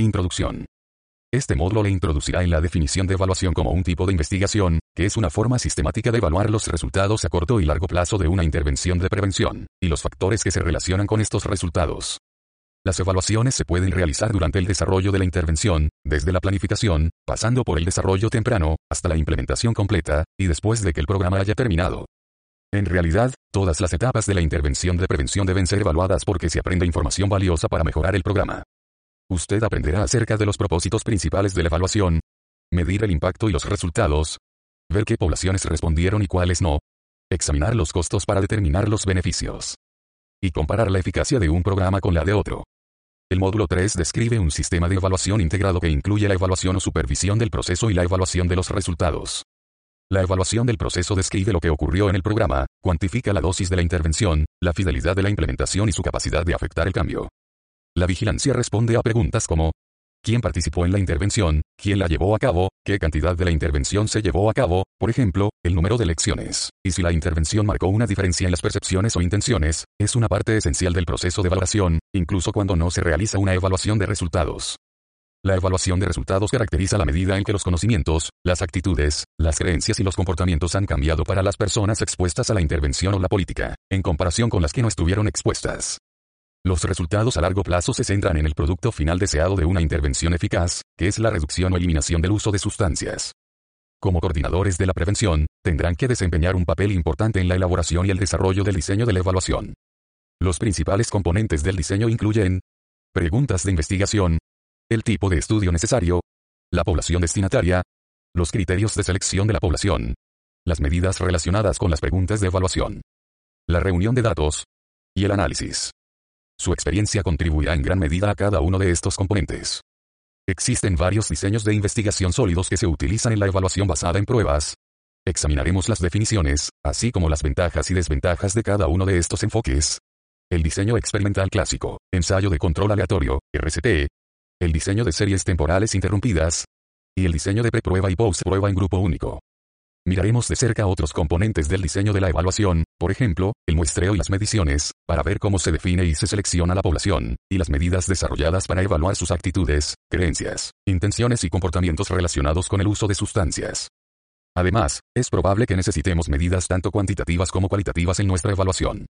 Introducción. Este módulo le introducirá en la definición de evaluación como un tipo de investigación, que es una forma sistemática de evaluar los resultados a corto y largo plazo de una intervención de prevención, y los factores que se relacionan con estos resultados. Las evaluaciones se pueden realizar durante el desarrollo de la intervención, desde la planificación, pasando por el desarrollo temprano, hasta la implementación completa, y después de que el programa haya terminado. En realidad, todas las etapas de la intervención de prevención deben ser evaluadas porque se aprende información valiosa para mejorar el programa. Usted aprenderá acerca de los propósitos principales de la evaluación, medir el impacto y los resultados, ver qué poblaciones respondieron y cuáles no, examinar los costos para determinar los beneficios, y comparar la eficacia de un programa con la de otro. El módulo 3 describe un sistema de evaluación integrado que incluye la evaluación o supervisión del proceso y la evaluación de los resultados. La evaluación del proceso describe lo que ocurrió en el programa, cuantifica la dosis de la intervención, la fidelidad de la implementación y su capacidad de afectar el cambio. La vigilancia responde a preguntas como, ¿quién participó en la intervención? ¿Quién la llevó a cabo? ¿Qué cantidad de la intervención se llevó a cabo? Por ejemplo, el número de lecciones. Y si la intervención marcó una diferencia en las percepciones o intenciones, es una parte esencial del proceso de evaluación, incluso cuando no se realiza una evaluación de resultados. La evaluación de resultados caracteriza la medida en que los conocimientos, las actitudes, las creencias y los comportamientos han cambiado para las personas expuestas a la intervención o la política, en comparación con las que no estuvieron expuestas. Los resultados a largo plazo se centran en el producto final deseado de una intervención eficaz, que es la reducción o eliminación del uso de sustancias. Como coordinadores de la prevención, tendrán que desempeñar un papel importante en la elaboración y el desarrollo del diseño de la evaluación. Los principales componentes del diseño incluyen preguntas de investigación, el tipo de estudio necesario, la población destinataria, los criterios de selección de la población, las medidas relacionadas con las preguntas de evaluación, la reunión de datos y el análisis. Su experiencia contribuirá en gran medida a cada uno de estos componentes. Existen varios diseños de investigación sólidos que se utilizan en la evaluación basada en pruebas. Examinaremos las definiciones, así como las ventajas y desventajas de cada uno de estos enfoques. El diseño experimental clásico, ensayo de control aleatorio, RCT. El diseño de series temporales interrumpidas. Y el diseño de preprueba y post-prueba en grupo único. Miraremos de cerca otros componentes del diseño de la evaluación, por ejemplo, el muestreo y las mediciones, para ver cómo se define y se selecciona la población, y las medidas desarrolladas para evaluar sus actitudes, creencias, intenciones y comportamientos relacionados con el uso de sustancias. Además, es probable que necesitemos medidas tanto cuantitativas como cualitativas en nuestra evaluación.